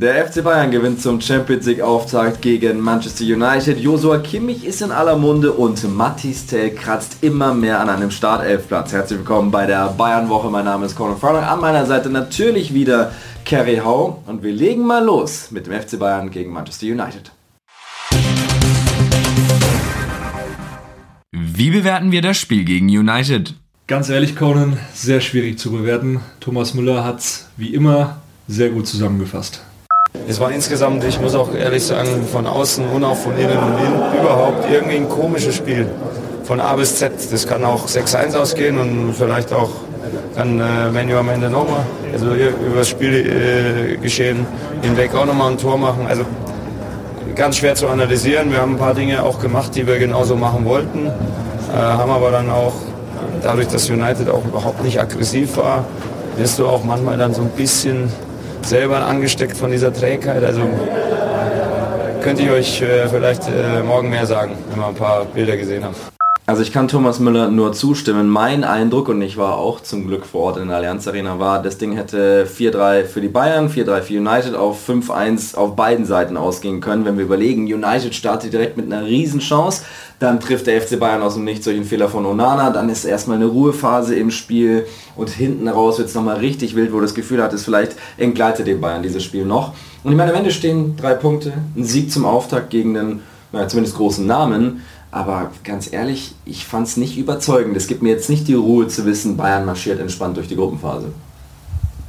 Der FC Bayern gewinnt zum Champions League Auftakt gegen Manchester United. Josua Kimmich ist in aller Munde und Mattis Tell kratzt immer mehr an einem Startelfplatz. Herzlich willkommen bei der Bayern Woche. Mein Name ist Conor Farlow. An meiner Seite natürlich wieder Kerry Hau und wir legen mal los mit dem FC Bayern gegen Manchester United. Wie bewerten wir das Spiel gegen United? Ganz ehrlich, Conan, sehr schwierig zu bewerten. Thomas Müller hat es wie immer sehr gut zusammengefasst. Es war insgesamt, ich muss auch ehrlich sagen, von außen und auch von innen und innen überhaupt irgendwie ein komisches Spiel. Von A bis Z. Das kann auch 6-1 ausgehen und vielleicht auch kann äh, Menu am Ende nochmal, also über das Spielgeschehen äh, hinweg auch nochmal ein Tor machen. Also ganz schwer zu analysieren. Wir haben ein paar Dinge auch gemacht, die wir genauso machen wollten, äh, haben aber dann auch, dadurch, dass United auch überhaupt nicht aggressiv war, wirst du auch manchmal dann so ein bisschen selber angesteckt von dieser Trägheit. Also könnte ich euch äh, vielleicht äh, morgen mehr sagen, wenn wir ein paar Bilder gesehen haben. Also ich kann Thomas Müller nur zustimmen. Mein Eindruck, und ich war auch zum Glück vor Ort in der Allianz Arena, war, das Ding hätte 4-3 für die Bayern, 4-3 für United auf 5-1 auf beiden Seiten ausgehen können. Wenn wir überlegen, United startet direkt mit einer Riesenchance, dann trifft der FC Bayern aus dem Nichts durch einen Fehler von Onana, dann ist erstmal eine Ruhephase im Spiel und hinten raus wird es nochmal richtig wild, wo das Gefühl hat, es vielleicht entgleitet den Bayern dieses Spiel noch. Und ich meine, am Ende stehen drei Punkte, ein Sieg zum Auftakt gegen den, naja, zumindest großen Namen. Aber ganz ehrlich, ich fand es nicht überzeugend. Es gibt mir jetzt nicht die Ruhe zu wissen, Bayern marschiert entspannt durch die Gruppenphase.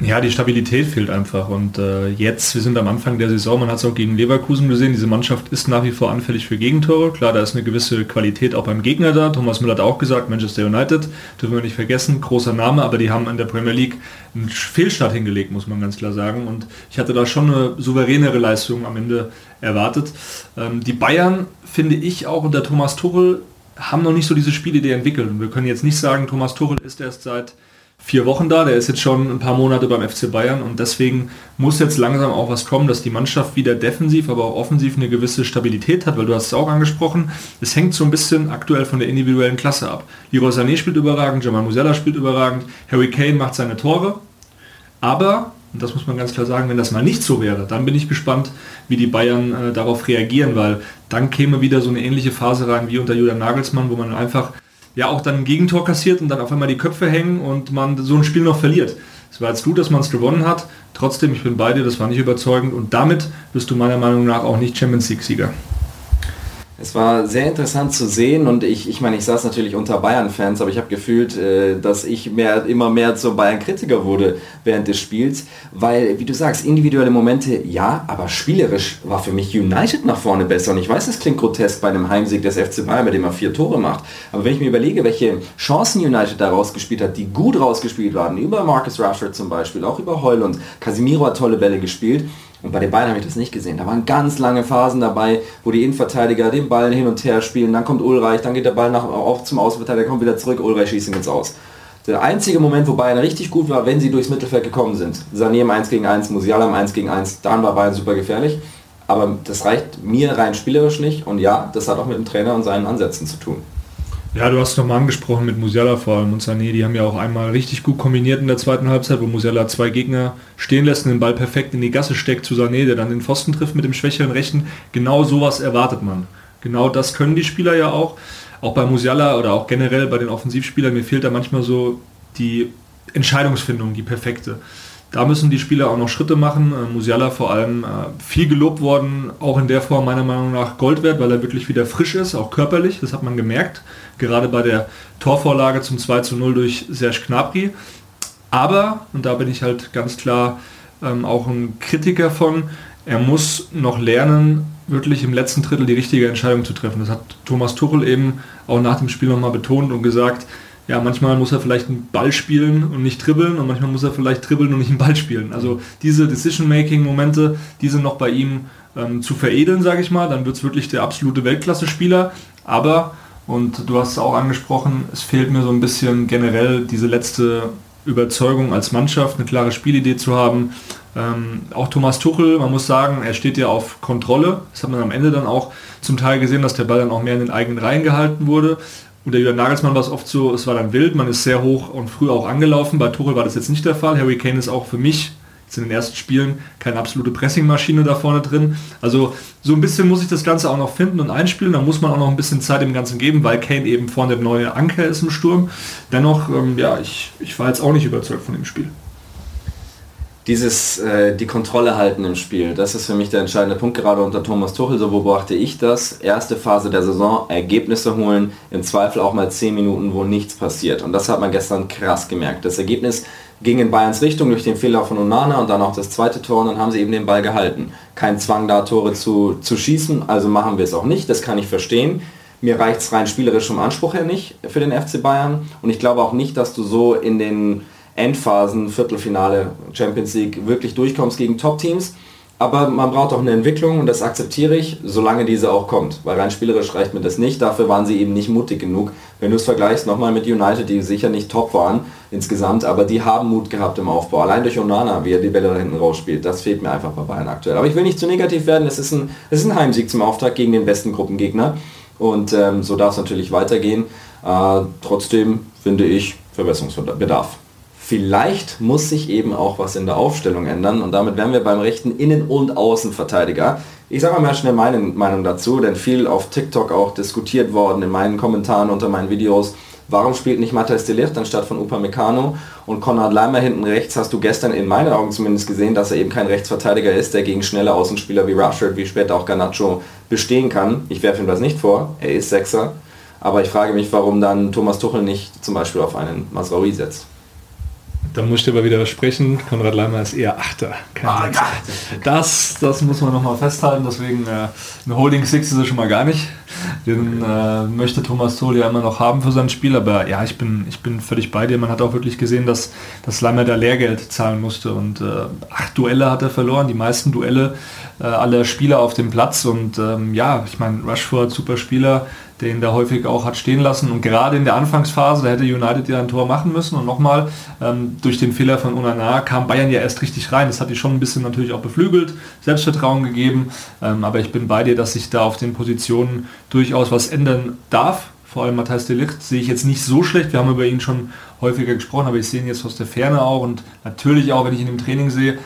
Ja, die Stabilität fehlt einfach. Und äh, jetzt, wir sind am Anfang der Saison, man hat es auch gegen Leverkusen gesehen, diese Mannschaft ist nach wie vor anfällig für Gegentore. Klar, da ist eine gewisse Qualität auch beim Gegner da. Thomas Müller hat auch gesagt, Manchester United, dürfen wir nicht vergessen, großer Name, aber die haben in der Premier League einen Fehlstart hingelegt, muss man ganz klar sagen. Und ich hatte da schon eine souveränere Leistung am Ende erwartet. Ähm, die Bayern, finde ich, auch unter Thomas Tuchel, haben noch nicht so diese Spielidee entwickelt. Und wir können jetzt nicht sagen, Thomas Tuchel ist erst seit vier Wochen da, der ist jetzt schon ein paar Monate beim FC Bayern und deswegen muss jetzt langsam auch was kommen, dass die Mannschaft wieder defensiv, aber auch offensiv eine gewisse Stabilität hat, weil du hast es auch angesprochen, es hängt so ein bisschen aktuell von der individuellen Klasse ab. Leroy Sané spielt überragend, Jamal Musiala spielt überragend, Harry Kane macht seine Tore, aber, und das muss man ganz klar sagen, wenn das mal nicht so wäre, dann bin ich gespannt, wie die Bayern äh, darauf reagieren, weil dann käme wieder so eine ähnliche Phase rein wie unter Julian Nagelsmann, wo man einfach ja auch dann ein Gegentor kassiert und dann auf einmal die Köpfe hängen und man so ein Spiel noch verliert. Es war jetzt gut, dass man es gewonnen hat. Trotzdem, ich bin bei dir, das war nicht überzeugend und damit bist du meiner Meinung nach auch nicht Champions League-Sieger. Es war sehr interessant zu sehen und ich, ich meine, ich saß natürlich unter Bayern-Fans, aber ich habe gefühlt, äh, dass ich mehr, immer mehr zum Bayern-Kritiker wurde während des Spiels, weil, wie du sagst, individuelle Momente, ja, aber spielerisch war für mich United nach vorne besser. Und ich weiß, es klingt grotesk bei einem Heimsieg des FC Bayern, bei dem er vier Tore macht, aber wenn ich mir überlege, welche Chancen United da rausgespielt hat, die gut rausgespielt waren, über Marcus Rashford zum Beispiel, auch über Heulund, Casimiro hat tolle Bälle gespielt, und bei den Bayern habe ich das nicht gesehen. Da waren ganz lange Phasen dabei, wo die Innenverteidiger den Ball hin und her spielen. Dann kommt Ulreich, dann geht der Ball nach, auch zum Außenverteidiger, kommt wieder zurück. Ulreich schießt ihn jetzt aus. Der einzige Moment, wo Bayern richtig gut war, wenn sie durchs Mittelfeld gekommen sind. Sané im 1 gegen 1, Musiala im 1 gegen 1, dann war Bayern super gefährlich. Aber das reicht mir rein spielerisch nicht. Und ja, das hat auch mit dem Trainer und seinen Ansätzen zu tun. Ja, du hast nochmal angesprochen mit Musiala vor allem und Sané, die haben ja auch einmal richtig gut kombiniert in der zweiten Halbzeit, wo Musiala zwei Gegner stehen lässt und den Ball perfekt in die Gasse steckt zu Sané, der dann den Pfosten trifft mit dem schwächeren Rechten. Genau sowas erwartet man. Genau das können die Spieler ja auch. Auch bei Musiala oder auch generell bei den Offensivspielern, mir fehlt da manchmal so die Entscheidungsfindung, die perfekte. Da müssen die Spieler auch noch Schritte machen. Äh, Musiala vor allem äh, viel gelobt worden, auch in der Form meiner Meinung nach Gold wert, weil er wirklich wieder frisch ist, auch körperlich, das hat man gemerkt. Gerade bei der Torvorlage zum 2 zu 0 durch Serge Gnabry. Aber, und da bin ich halt ganz klar ähm, auch ein Kritiker von, er muss noch lernen, wirklich im letzten Drittel die richtige Entscheidung zu treffen. Das hat Thomas Tuchel eben auch nach dem Spiel nochmal betont und gesagt, ja, manchmal muss er vielleicht einen Ball spielen und nicht dribbeln und manchmal muss er vielleicht dribbeln und nicht einen Ball spielen. Also diese Decision-Making-Momente, die sind noch bei ihm ähm, zu veredeln, sage ich mal. Dann wird es wirklich der absolute Weltklasse-Spieler. Aber, und du hast es auch angesprochen, es fehlt mir so ein bisschen generell diese letzte Überzeugung als Mannschaft, eine klare Spielidee zu haben. Ähm, auch Thomas Tuchel, man muss sagen, er steht ja auf Kontrolle. Das hat man am Ende dann auch zum Teil gesehen, dass der Ball dann auch mehr in den eigenen Reihen gehalten wurde. Unter Julian Nagelsmann war es oft so, es war dann wild, man ist sehr hoch und früh auch angelaufen. Bei Tuchel war das jetzt nicht der Fall. Harry Kane ist auch für mich Jetzt in den ersten Spielen keine absolute Pressingmaschine da vorne drin. Also so ein bisschen muss ich das Ganze auch noch finden und einspielen. Da muss man auch noch ein bisschen Zeit dem Ganzen geben, weil Kane eben vorne der neue Anker ist im Sturm. Dennoch, ähm, ja, ich, ich war jetzt auch nicht überzeugt von dem Spiel dieses äh, die Kontrolle halten im Spiel, das ist für mich der entscheidende Punkt gerade unter Thomas Tuchel. So beobachte ich das. Erste Phase der Saison, Ergebnisse holen, im Zweifel auch mal 10 Minuten, wo nichts passiert. Und das hat man gestern krass gemerkt. Das Ergebnis ging in Bayerns Richtung durch den Fehler von Onana und dann auch das zweite Tor und dann haben sie eben den Ball gehalten. Kein Zwang da, Tore zu, zu schießen, also machen wir es auch nicht, das kann ich verstehen. Mir reicht es rein spielerisch vom Anspruch her nicht für den FC Bayern und ich glaube auch nicht, dass du so in den Endphasen, Viertelfinale, Champions League wirklich durchkommst gegen Top-Teams. Aber man braucht auch eine Entwicklung und das akzeptiere ich, solange diese auch kommt. Weil rein spielerisch reicht mir das nicht. Dafür waren sie eben nicht mutig genug. Wenn du es vergleichst nochmal mit United, die sicher nicht top waren insgesamt, aber die haben Mut gehabt im Aufbau. Allein durch Onana, wie er die Bälle da hinten rausspielt, das fehlt mir einfach bei Bayern aktuell. Aber ich will nicht zu negativ werden. Es ist ein, es ist ein Heimsieg zum Auftakt gegen den besten Gruppengegner. Und ähm, so darf es natürlich weitergehen. Äh, trotzdem finde ich Verbesserungsbedarf. Vielleicht muss sich eben auch was in der Aufstellung ändern und damit wären wir beim rechten Innen- und Außenverteidiger. Ich sage mal schnell meine Meinung dazu, denn viel auf TikTok auch diskutiert worden in meinen Kommentaren unter meinen Videos. Warum spielt nicht Matthias de Ligt anstatt von Upamecano und Konrad Leimer hinten rechts? Hast du gestern in meinen Augen zumindest gesehen, dass er eben kein Rechtsverteidiger ist, der gegen schnelle Außenspieler wie Rashford, wie später auch Garnacho bestehen kann. Ich werfe ihm das nicht vor, er ist Sechser. Aber ich frage mich, warum dann Thomas Tuchel nicht zum Beispiel auf einen Masraoui setzt. Da muss ich aber wieder sprechen. Konrad Leimer ist eher Achter. Ah, das, das muss man nochmal festhalten. Deswegen äh, eine Holding Six ist er schon mal gar nicht. Den äh, möchte Thomas Tuchel ja immer noch haben für sein Spiel. Aber ja, ich bin, ich bin völlig bei dir. Man hat auch wirklich gesehen, dass, dass Leimer da Lehrgeld zahlen musste. Und äh, acht Duelle hat er verloren. Die meisten Duelle äh, aller Spieler auf dem Platz. Und ähm, ja, ich meine, Rushford, super Spieler den da häufig auch hat stehen lassen. Und gerade in der Anfangsphase, da hätte United ja ein Tor machen müssen. Und nochmal, ähm, durch den Fehler von Unana kam Bayern ja erst richtig rein. Das hat die schon ein bisschen natürlich auch beflügelt, Selbstvertrauen gegeben. Ähm, aber ich bin bei dir, dass sich da auf den Positionen durchaus was ändern darf. Vor allem Matthias Delicht sehe ich jetzt nicht so schlecht. Wir haben über ihn schon häufiger gesprochen, aber ich sehe ihn jetzt aus der Ferne auch. Und natürlich auch, wenn ich ihn im Training sehe,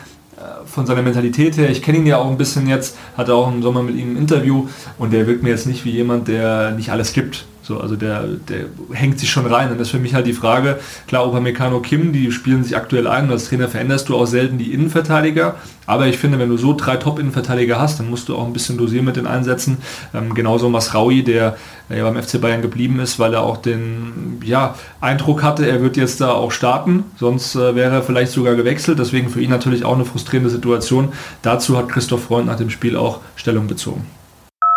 von seiner Mentalität her, ich kenne ihn ja auch ein bisschen jetzt, hatte auch im Sommer mit ihm ein Interview und der wirkt mir jetzt nicht wie jemand, der nicht alles gibt. So, also der, der hängt sich schon rein. Und das ist für mich halt die Frage, klar, Upamecano Kim, die spielen sich aktuell ein und als Trainer veränderst du auch selten die Innenverteidiger. Aber ich finde, wenn du so drei Top-Innenverteidiger hast, dann musst du auch ein bisschen dosieren mit den Einsätzen. Ähm, genauso Masraui, der ja beim FC Bayern geblieben ist, weil er auch den ja, Eindruck hatte, er wird jetzt da auch starten. Sonst äh, wäre er vielleicht sogar gewechselt. Deswegen für ihn natürlich auch eine frustrierende Situation. Dazu hat Christoph Freund nach dem Spiel auch Stellung bezogen.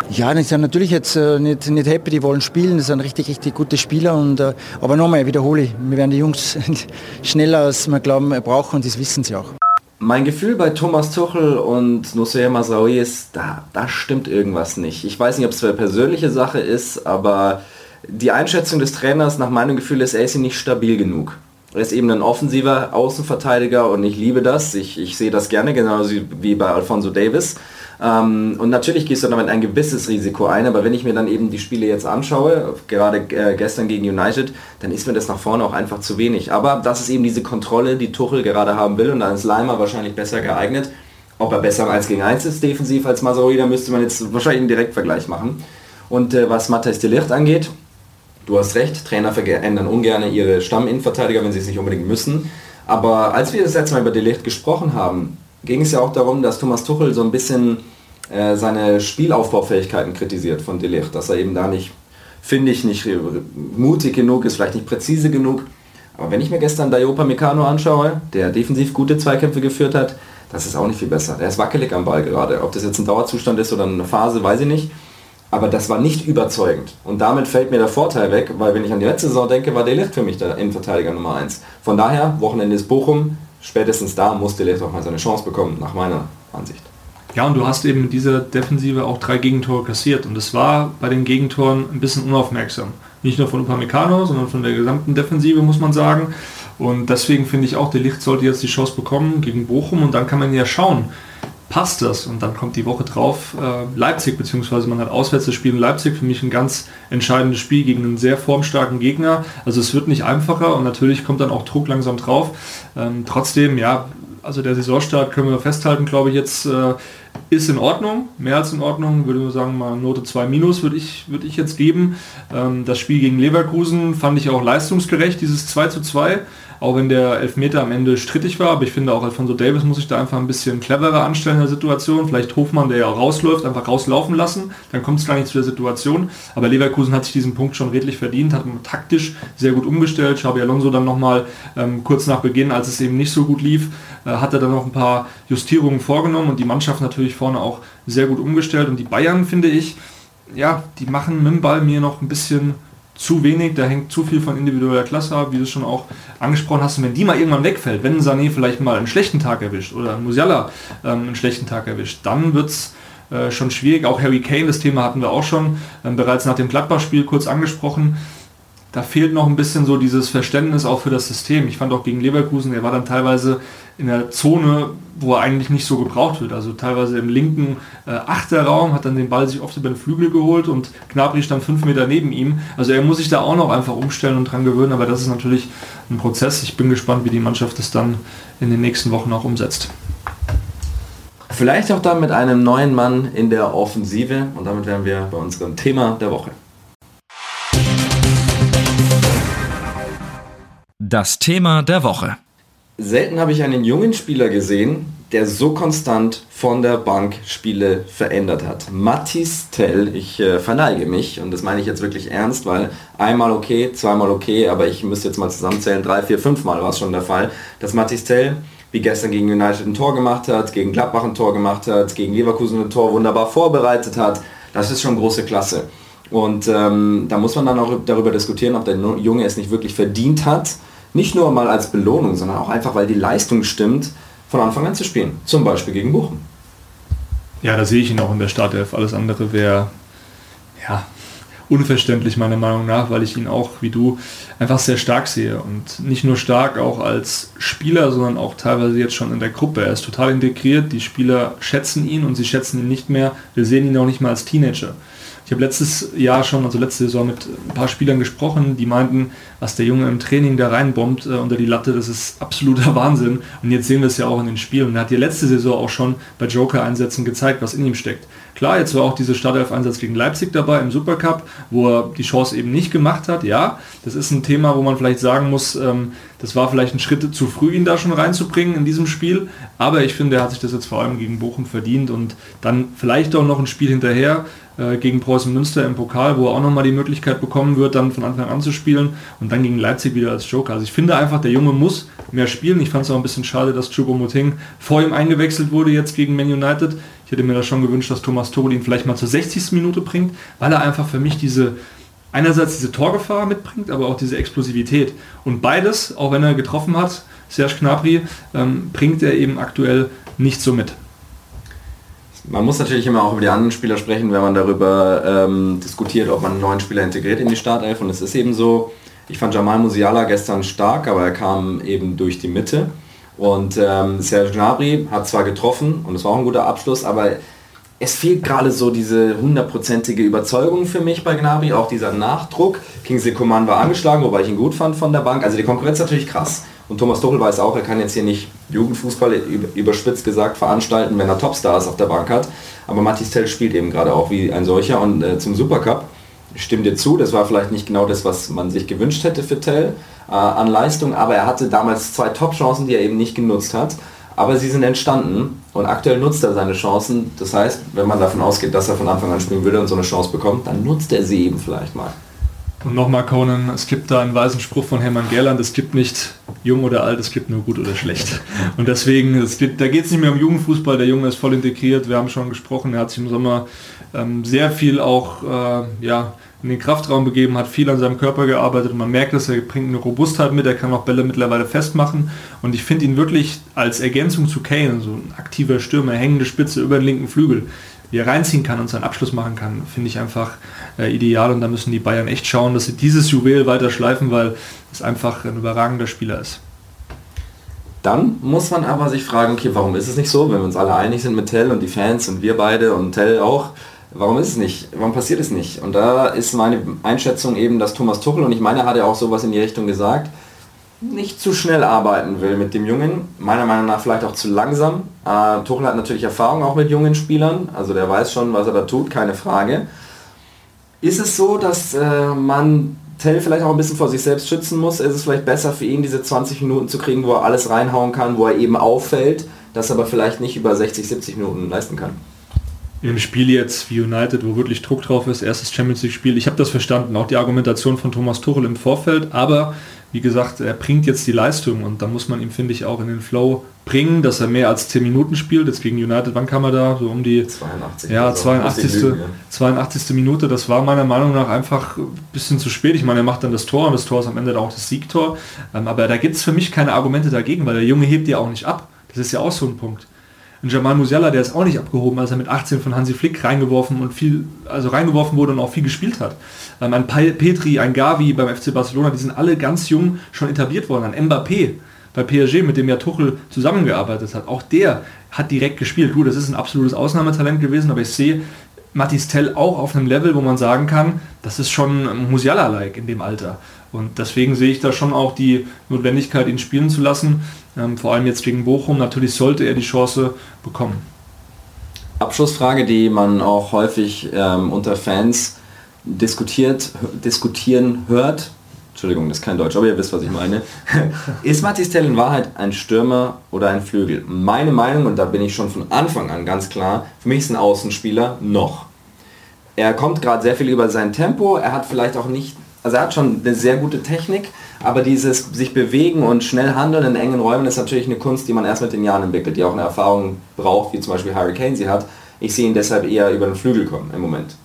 Ja, die sind natürlich jetzt äh, nicht, nicht happy, die wollen spielen, das sind richtig, richtig gute Spieler. Und, äh, aber nochmal, wiederhole ich, wir werden die Jungs schneller als wir glauben brauchen und das wissen sie auch. Mein Gefühl bei Thomas Tuchel und Nusseir Masraoui ist, da, da stimmt irgendwas nicht. Ich weiß nicht, ob es eine persönliche Sache ist, aber die Einschätzung des Trainers nach meinem Gefühl ist, er ist nicht stabil genug. Er ist eben ein offensiver Außenverteidiger und ich liebe das. Ich, ich sehe das gerne, genauso wie bei Alfonso Davis. Ähm, und natürlich gehst du damit ein gewisses Risiko ein, aber wenn ich mir dann eben die Spiele jetzt anschaue, gerade äh, gestern gegen United, dann ist mir das nach vorne auch einfach zu wenig. Aber das ist eben diese Kontrolle, die Tuchel gerade haben will und da ist Leimer wahrscheinlich besser geeignet. Ob er besser im 1 gegen 1 ist defensiv als Masaroui, da müsste man jetzt wahrscheinlich einen Direktvergleich machen. Und äh, was Matthias de Ligt angeht, du hast recht, Trainer verändern ungern ihre Stamminnenverteidiger, wenn sie es nicht unbedingt müssen. Aber als wir das letzte Mal über de Ligt gesprochen haben, ging es ja auch darum, dass Thomas Tuchel so ein bisschen äh, seine Spielaufbaufähigkeiten kritisiert von Delicht, dass er eben da nicht, finde ich, nicht mutig genug ist, vielleicht nicht präzise genug. Aber wenn ich mir gestern Dayopa Meccano anschaue, der defensiv gute Zweikämpfe geführt hat, das ist auch nicht viel besser. Der ist wackelig am Ball gerade. Ob das jetzt ein Dauerzustand ist oder eine Phase, weiß ich nicht. Aber das war nicht überzeugend. Und damit fällt mir der Vorteil weg, weil wenn ich an die letzte Saison denke, war Delicht für mich der Innenverteidiger Nummer 1. Von daher, Wochenende ist Bochum, spätestens da muss Delicht auch mal seine Chance bekommen, nach meiner Ansicht. Ja, und du hast eben in dieser Defensive auch drei Gegentore kassiert. Und es war bei den Gegentoren ein bisschen unaufmerksam. Nicht nur von Upamecano, sondern von der gesamten Defensive, muss man sagen. Und deswegen finde ich auch, der Licht sollte jetzt die Chance bekommen gegen Bochum. Und dann kann man ja schauen, passt das? Und dann kommt die Woche drauf äh, Leipzig, beziehungsweise man hat auswärts das Spiel in Leipzig, für mich ein ganz entscheidendes Spiel gegen einen sehr formstarken Gegner. Also es wird nicht einfacher und natürlich kommt dann auch Druck langsam drauf. Ähm, trotzdem, ja, also der Saisonstart können wir festhalten, glaube ich, jetzt äh, ist in Ordnung, mehr als in Ordnung, würde ich sagen, mal Note 2 minus würde ich, würde ich jetzt geben. Ähm, das Spiel gegen Leverkusen fand ich auch leistungsgerecht, dieses 2 zu 2 auch wenn der Elfmeter am Ende strittig war, aber ich finde auch Alfonso Davis muss sich da einfach ein bisschen cleverer anstellen in der Situation. Vielleicht Hofmann, der ja rausläuft, einfach rauslaufen lassen, dann kommt es gar nicht zu der Situation. Aber Leverkusen hat sich diesen Punkt schon redlich verdient, hat taktisch sehr gut umgestellt. Xabi Alonso dann nochmal ähm, kurz nach Beginn, als es eben nicht so gut lief, äh, hat er dann noch ein paar Justierungen vorgenommen und die Mannschaft natürlich vorne auch sehr gut umgestellt. Und die Bayern, finde ich, ja, die machen mit dem Ball mir noch ein bisschen zu wenig, da hängt zu viel von individueller Klasse ab, wie du es schon auch angesprochen hast. Und wenn die mal irgendwann wegfällt, wenn Sané vielleicht mal einen schlechten Tag erwischt oder Musiala ähm, einen schlechten Tag erwischt, dann wird es äh, schon schwierig. Auch Harry Kane, das Thema hatten wir auch schon ähm, bereits nach dem Gladbach-Spiel kurz angesprochen da fehlt noch ein bisschen so dieses Verständnis auch für das System. Ich fand auch gegen Leverkusen, er war dann teilweise in der Zone, wo er eigentlich nicht so gebraucht wird. Also teilweise im linken äh, Achterraum, hat dann den Ball sich oft über den Flügel geholt und Gnabry stand fünf Meter neben ihm. Also er muss sich da auch noch einfach umstellen und dran gewöhnen, aber das ist natürlich ein Prozess. Ich bin gespannt, wie die Mannschaft das dann in den nächsten Wochen auch umsetzt. Vielleicht auch dann mit einem neuen Mann in der Offensive und damit wären wir bei unserem Thema der Woche. Das Thema der Woche. Selten habe ich einen jungen Spieler gesehen, der so konstant von der Bank Spiele verändert hat. Mathis Tell, ich äh, verneige mich und das meine ich jetzt wirklich ernst, weil einmal okay, zweimal okay, aber ich müsste jetzt mal zusammenzählen, drei, vier, fünf Mal war es schon der Fall, dass Mathis Tell wie gestern gegen United ein Tor gemacht hat, gegen Gladbach ein Tor gemacht hat, gegen Leverkusen ein Tor wunderbar vorbereitet hat. Das ist schon große Klasse. Und ähm, da muss man dann auch darüber diskutieren, ob der Junge es nicht wirklich verdient hat, nicht nur mal als Belohnung, sondern auch einfach, weil die Leistung stimmt, von Anfang an zu spielen. Zum Beispiel gegen Bochum. Ja, da sehe ich ihn auch in der Startelf. Alles andere wäre ja, unverständlich meiner Meinung nach, weil ich ihn auch, wie du, einfach sehr stark sehe. Und nicht nur stark auch als Spieler, sondern auch teilweise jetzt schon in der Gruppe. Er ist total integriert, die Spieler schätzen ihn und sie schätzen ihn nicht mehr. Wir sehen ihn auch nicht mehr als Teenager. Ich habe letztes Jahr schon, also letzte Saison mit ein paar Spielern gesprochen, die meinten, was der Junge im Training da reinbombt äh, unter die Latte, das ist absoluter Wahnsinn. Und jetzt sehen wir es ja auch in den Spielen. Und er hat die letzte Saison auch schon bei Joker-Einsätzen gezeigt, was in ihm steckt. Klar, jetzt war auch dieser Startelf-Einsatz gegen Leipzig dabei im Supercup, wo er die Chance eben nicht gemacht hat. Ja, das ist ein Thema, wo man vielleicht sagen muss, ähm, das war vielleicht ein Schritt zu früh, ihn da schon reinzubringen in diesem Spiel. Aber ich finde, er hat sich das jetzt vor allem gegen Bochum verdient und dann vielleicht auch noch ein Spiel hinterher äh, gegen Preußen Münster im Pokal, wo er auch nochmal die Möglichkeit bekommen wird, dann von Anfang an zu spielen und dann gegen Leipzig wieder als Joker. Also ich finde einfach, der Junge muss mehr spielen. Ich fand es auch ein bisschen schade, dass Choupo-Moting vor ihm eingewechselt wurde jetzt gegen Man United. Ich hätte mir das schon gewünscht, dass Thomas Tuchel ihn vielleicht mal zur 60. Minute bringt, weil er einfach für mich diese einerseits diese Torgefahr mitbringt, aber auch diese Explosivität. Und beides, auch wenn er getroffen hat, Serge Gnabry, ähm, bringt er eben aktuell nicht so mit. Man muss natürlich immer auch über die anderen Spieler sprechen, wenn man darüber ähm, diskutiert, ob man einen neuen Spieler integriert in die Startelf. Und es ist eben so, ich fand Jamal Musiala gestern stark, aber er kam eben durch die Mitte. Und ähm, Serge Gnabry hat zwar getroffen und es war auch ein guter Abschluss, aber es fehlt gerade so diese hundertprozentige Überzeugung für mich bei Gnabry, auch dieser Nachdruck. Kingsley Coman war angeschlagen, wobei ich ihn gut fand von der Bank. Also die Konkurrenz ist natürlich krass. Und Thomas Tuchel weiß auch, er kann jetzt hier nicht Jugendfußball überspitzt gesagt veranstalten, wenn er Topstars auf der Bank hat. Aber Mathis Tell spielt eben gerade auch wie ein solcher. Und äh, zum Supercup, ich stimme dir zu, das war vielleicht nicht genau das, was man sich gewünscht hätte für Tell äh, an Leistung, aber er hatte damals zwei Top-Chancen, die er eben nicht genutzt hat. Aber sie sind entstanden und aktuell nutzt er seine Chancen. Das heißt, wenn man davon ausgeht, dass er von Anfang an spielen würde und so eine Chance bekommt, dann nutzt er sie eben vielleicht mal. Und nochmal, Conan, es gibt da einen weisen Spruch von Hermann Gerland, es gibt nicht jung oder alt, es gibt nur gut oder schlecht. Und deswegen, geht, da geht es nicht mehr um Jugendfußball, der Junge ist voll integriert, wir haben schon gesprochen, er hat sich im Sommer ähm, sehr viel auch äh, ja, in den Kraftraum begeben, hat viel an seinem Körper gearbeitet und man merkt, dass er bringt eine Robustheit mit, er kann auch Bälle mittlerweile festmachen und ich finde ihn wirklich als Ergänzung zu Kane, so ein aktiver Stürmer, hängende Spitze über den linken Flügel, wie er reinziehen kann und seinen Abschluss machen kann, finde ich einfach äh, ideal und da müssen die Bayern echt schauen, dass sie dieses Juwel weiter schleifen, weil es einfach ein überragender Spieler ist. Dann muss man aber sich fragen, okay, warum ist es nicht so, wenn wir uns alle einig sind mit Tell und die Fans und wir beide und Tell auch, warum ist es nicht? Warum passiert es nicht? Und da ist meine Einschätzung eben, dass Thomas Tuchel, und ich meine, er hat ja auch sowas in die Richtung gesagt, nicht zu schnell arbeiten will mit dem Jungen. Meiner Meinung nach vielleicht auch zu langsam. Äh, Tuchel hat natürlich Erfahrung auch mit jungen Spielern, also der weiß schon, was er da tut, keine Frage. Ist es so, dass äh, man Tell vielleicht auch ein bisschen vor sich selbst schützen muss? Ist es vielleicht besser für ihn, diese 20 Minuten zu kriegen, wo er alles reinhauen kann, wo er eben auffällt, das aber vielleicht nicht über 60, 70 Minuten leisten kann? Im Spiel jetzt wie United, wo wirklich Druck drauf ist, erstes Champions League Spiel, ich habe das verstanden, auch die Argumentation von Thomas Tuchel im Vorfeld, aber wie gesagt, er bringt jetzt die Leistung und da muss man ihm, finde ich, auch in den Flow bringen, dass er mehr als 10 Minuten spielt. Jetzt gegen United, wann kam er da? So um die 82. Ja, 82. So. 82. Minute. Das war meiner Meinung nach einfach ein bisschen zu spät. Ich meine, er macht dann das Tor und das Tor ist am Ende auch das Siegtor. Ähm, aber da gibt es für mich keine Argumente dagegen, weil der Junge hebt ja auch nicht ab. Das ist ja auch so ein Punkt. Und Jamal Musiala, der ist auch nicht abgehoben, als er mit 18 von Hansi Flick reingeworfen und viel, also reingeworfen wurde und auch viel gespielt hat. Ähm, ein Petri, ein Gavi beim FC Barcelona, die sind alle ganz jung schon etabliert worden. Ein Mbappé bei PSG, mit dem ja Tuchel zusammengearbeitet hat, auch der hat direkt gespielt. Gut, das ist ein absolutes Ausnahmetalent gewesen, aber ich sehe Matis Tell auch auf einem Level, wo man sagen kann, das ist schon Musiala-like in dem Alter. Und deswegen sehe ich da schon auch die Notwendigkeit, ihn spielen zu lassen. Ähm, vor allem jetzt gegen Bochum. Natürlich sollte er die Chance bekommen. Abschlussfrage, die man auch häufig ähm, unter Fans diskutiert, diskutieren hört. Entschuldigung, das ist kein Deutsch, aber ihr wisst, was ich meine. ist Mathis Tell in Wahrheit ein Stürmer oder ein Flügel? Meine Meinung, und da bin ich schon von Anfang an ganz klar, für mich ist ein Außenspieler noch. Er kommt gerade sehr viel über sein Tempo, er hat vielleicht auch nicht also er hat schon eine sehr gute Technik, aber dieses sich bewegen und schnell handeln in engen Räumen ist natürlich eine Kunst, die man erst mit den Jahren entwickelt, die auch eine Erfahrung braucht, wie zum Beispiel Harry Kane sie hat. Ich sehe ihn deshalb eher über den Flügel kommen im Moment.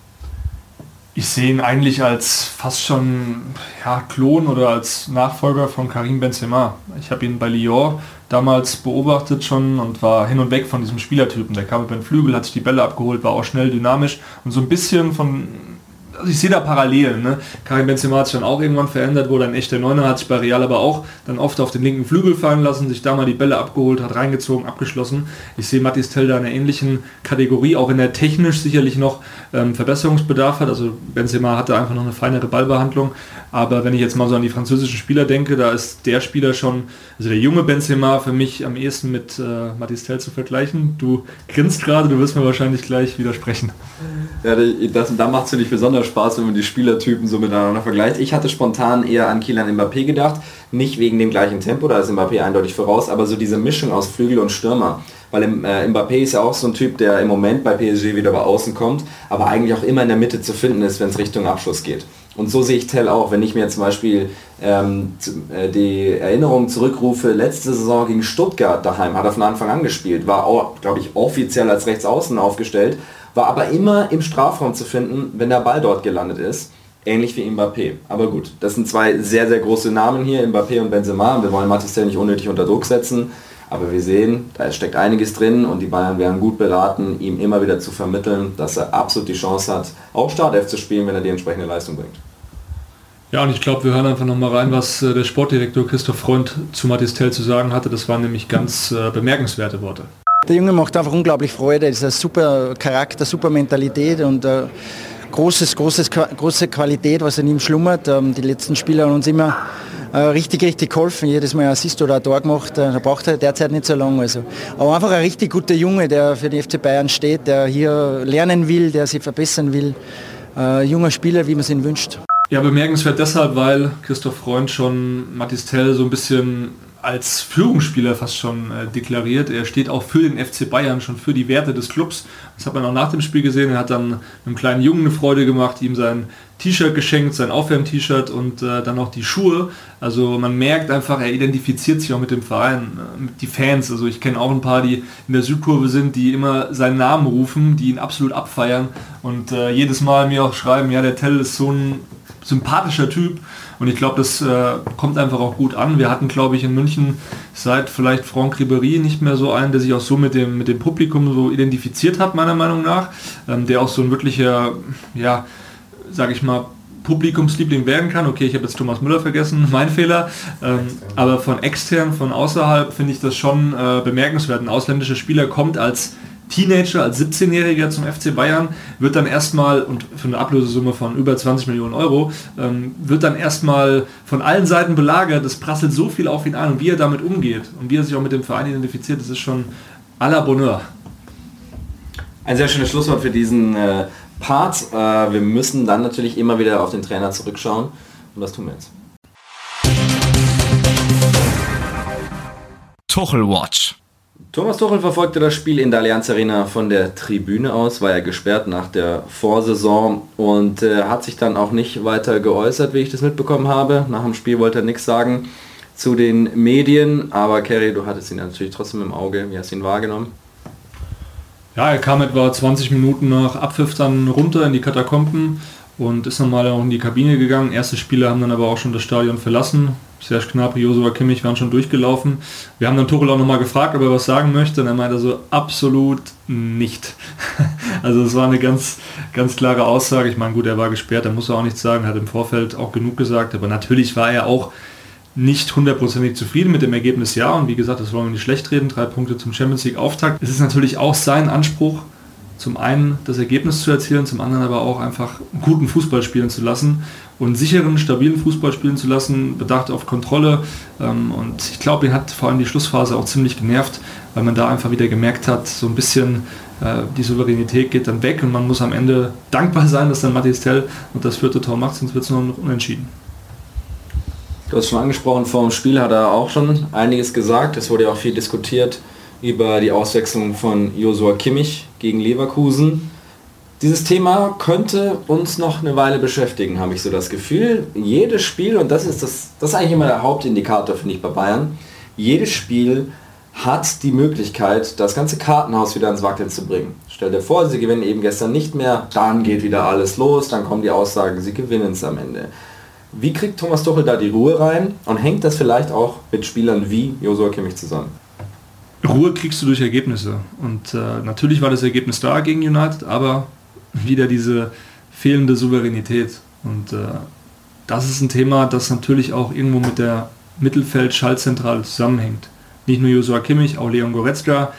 Ich sehe ihn eigentlich als fast schon ja, Klon oder als Nachfolger von Karim Benzema. Ich habe ihn bei Lyon damals beobachtet schon und war hin und weg von diesem Spielertypen. Der kam über den Flügel, hat sich die Bälle abgeholt, war auch schnell, dynamisch und so ein bisschen von also ich sehe da Parallelen. Ne? Karim Benzema hat sich dann auch irgendwann verändert, wurde ein echter Neuner, hat sich bei Real aber auch dann oft auf den linken Flügel fallen lassen, sich da mal die Bälle abgeholt, hat reingezogen, abgeschlossen. Ich sehe Matis Tell da in einer ähnlichen Kategorie, auch wenn er technisch sicherlich noch ähm, Verbesserungsbedarf hat. Also Benzema hatte einfach noch eine feinere Ballbehandlung. Aber wenn ich jetzt mal so an die französischen Spieler denke, da ist der Spieler schon, also der junge Benzema für mich am ehesten mit äh, Matis Tell zu vergleichen. Du grinst gerade, du wirst mir wahrscheinlich gleich widersprechen. Ja, das, da macht es nicht besonders Spaß, wenn man die Spielertypen so miteinander vergleicht. Ich hatte spontan eher an Kylian Mbappé gedacht, nicht wegen dem gleichen Tempo, da ist Mbappé eindeutig voraus, aber so diese Mischung aus Flügel und Stürmer. Weil äh, Mbappé ist ja auch so ein Typ, der im Moment bei PSG wieder bei außen kommt, aber eigentlich auch immer in der Mitte zu finden ist, wenn es Richtung Abschluss geht. Und so sehe ich Tell auch, wenn ich mir zum Beispiel ähm, äh, die Erinnerung zurückrufe, letzte Saison gegen Stuttgart daheim, hat er von Anfang an gespielt, war glaube ich, offiziell als Rechtsaußen aufgestellt war aber immer im Strafraum zu finden, wenn der Ball dort gelandet ist. Ähnlich wie Mbappé. Aber gut, das sind zwei sehr, sehr große Namen hier, Mbappé und Benzema. Wir wollen Matistel nicht unnötig unter Druck setzen. Aber wir sehen, da steckt einiges drin und die Bayern wären gut beraten, ihm immer wieder zu vermitteln, dass er absolut die Chance hat, auch Startelf zu spielen, wenn er die entsprechende Leistung bringt. Ja, und ich glaube, wir hören einfach nochmal rein, was äh, der Sportdirektor Christoph Freund zu Matistel zu sagen hatte. Das waren nämlich ganz äh, bemerkenswerte Worte. Der Junge macht einfach unglaublich Freude, ist ein super Charakter, super Mentalität und äh, großes, großes, große Qualität, was in ihm schlummert. Ähm, die letzten Spieler haben uns immer äh, richtig, richtig geholfen. Jedes Mal Assist oder ein Tor gemacht. Äh, da braucht er derzeit nicht so lange. Also. Aber einfach ein richtig guter Junge, der für den FC Bayern steht, der hier lernen will, der sich verbessern will. Äh, junger Spieler, wie man es ihn wünscht. Ja, bemerkenswert deshalb, weil Christoph Freund schon Matistel so ein bisschen als Führungsspieler fast schon äh, deklariert. Er steht auch für den FC Bayern, schon für die Werte des Clubs. Das hat man auch nach dem Spiel gesehen. Er hat dann einem kleinen Jungen eine Freude gemacht, ihm sein T-Shirt geschenkt, sein Aufwärm-T-Shirt und äh, dann auch die Schuhe. Also man merkt einfach, er identifiziert sich auch mit dem Verein, mit die Fans. Also ich kenne auch ein paar, die in der Südkurve sind, die immer seinen Namen rufen, die ihn absolut abfeiern und äh, jedes Mal mir auch schreiben, ja, der Tell ist so ein sympathischer Typ und ich glaube, das äh, kommt einfach auch gut an. Wir hatten, glaube ich, in München seit vielleicht Franck Ribéry nicht mehr so einen, der sich auch so mit dem, mit dem Publikum so identifiziert hat, meiner Meinung nach. Ähm, der auch so ein wirklicher, ja, sage ich mal, Publikumsliebling werden kann. Okay, ich habe jetzt Thomas Müller vergessen, mein Fehler. Ähm, aber von extern, von außerhalb finde ich das schon äh, bemerkenswert. Ein ausländischer Spieler kommt als Teenager, als 17-Jähriger zum FC Bayern, wird dann erstmal, und für eine Ablösesumme von über 20 Millionen Euro, ähm, wird dann erstmal von allen Seiten belagert, es prasselt so viel auf ihn an und wie er damit umgeht und wie er sich auch mit dem Verein identifiziert, das ist schon à la Bonheur. Ein sehr schönes Schlusswort für diesen äh, Part. Äh, wir müssen dann natürlich immer wieder auf den Trainer zurückschauen und das tun wir jetzt. Tuchel Watch. Thomas Tuchel verfolgte das Spiel in der Allianz Arena von der Tribüne aus, war ja gesperrt nach der Vorsaison und äh, hat sich dann auch nicht weiter geäußert, wie ich das mitbekommen habe. Nach dem Spiel wollte er nichts sagen zu den Medien, aber Kerry, du hattest ihn natürlich trotzdem im Auge. Wie hast du ihn wahrgenommen? Ja, er kam etwa 20 Minuten nach Abpfiff dann runter in die Katakomben und ist nochmal auch in die Kabine gegangen. Erste Spieler haben dann aber auch schon das Stadion verlassen. Serge Gnabry, Josua Kimmich waren schon durchgelaufen. Wir haben dann Tuchel auch nochmal gefragt, ob er was sagen möchte und er meinte so, absolut nicht. also es war eine ganz, ganz klare Aussage. Ich meine, gut, er war gesperrt, er muss auch nichts sagen, hat im Vorfeld auch genug gesagt, aber natürlich war er auch nicht hundertprozentig zufrieden mit dem Ergebnis, ja. Und wie gesagt, das wollen wir nicht schlecht reden. Drei Punkte zum Champions League Auftakt. Es ist natürlich auch sein Anspruch, zum einen das Ergebnis zu erzielen, zum anderen aber auch einfach guten Fußball spielen zu lassen und sicheren, stabilen Fußball spielen zu lassen, bedacht auf Kontrolle. Ähm, und ich glaube, ihn hat vor allem die Schlussphase auch ziemlich genervt, weil man da einfach wieder gemerkt hat, so ein bisschen äh, die Souveränität geht dann weg und man muss am Ende dankbar sein, dass dann Matthias Tell und das vierte Tor macht, sonst wird es nur noch unentschieden. Du hast schon angesprochen, vor dem Spiel hat er auch schon einiges gesagt. Es wurde ja auch viel diskutiert über die Auswechslung von Josua Kimmich gegen Leverkusen. Dieses Thema könnte uns noch eine Weile beschäftigen, habe ich so das Gefühl. Jedes Spiel, und das ist, das, das ist eigentlich immer der Hauptindikator, finde ich, bei Bayern, jedes Spiel hat die Möglichkeit, das ganze Kartenhaus wieder ins Wackeln zu bringen. Stell dir vor, sie gewinnen eben gestern nicht mehr, dann geht wieder alles los, dann kommen die Aussagen, sie gewinnen es am Ende. Wie kriegt Thomas Tuchel da die Ruhe rein und hängt das vielleicht auch mit Spielern wie Josua Kimmich zusammen? Ruhe kriegst du durch Ergebnisse. Und äh, natürlich war das Ergebnis da gegen United, aber wieder diese fehlende Souveränität. Und äh, das ist ein Thema, das natürlich auch irgendwo mit der Mittelfeld-Schaltzentrale zusammenhängt. Nicht nur Josua Kimmich, auch Leon Goretzka.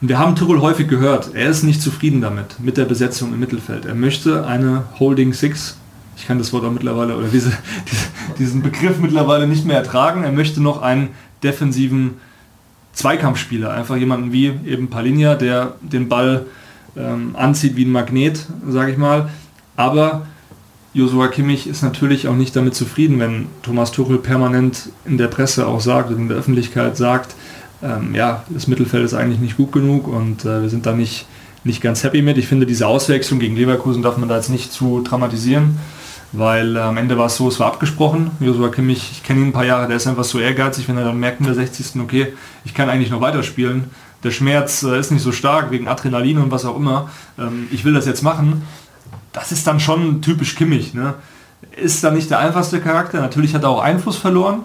Und wir haben Tuchel häufig gehört, er ist nicht zufrieden damit, mit der Besetzung im Mittelfeld. Er möchte eine Holding Six ich kann das Wort auch mittlerweile oder diese, diesen Begriff mittlerweile nicht mehr ertragen. Er möchte noch einen defensiven Zweikampfspieler, einfach jemanden wie eben Palinja, der den Ball ähm, anzieht wie ein Magnet, sage ich mal. Aber Josua Kimmich ist natürlich auch nicht damit zufrieden, wenn Thomas Tuchel permanent in der Presse auch sagt und in der Öffentlichkeit sagt, ähm, ja, das Mittelfeld ist eigentlich nicht gut genug und äh, wir sind da nicht, nicht ganz happy mit. Ich finde, diese Auswechslung gegen Leverkusen darf man da jetzt nicht zu dramatisieren weil äh, am Ende war es so, es war abgesprochen. Joshua Kimmich, ich kenne ihn ein paar Jahre, der ist einfach so ehrgeizig, wenn er dann merkt in der 60. okay, ich kann eigentlich noch weiterspielen. Der Schmerz äh, ist nicht so stark wegen Adrenalin und was auch immer. Ähm, ich will das jetzt machen. Das ist dann schon typisch Kimmich. Ne? Ist dann nicht der einfachste Charakter. Natürlich hat er auch Einfluss verloren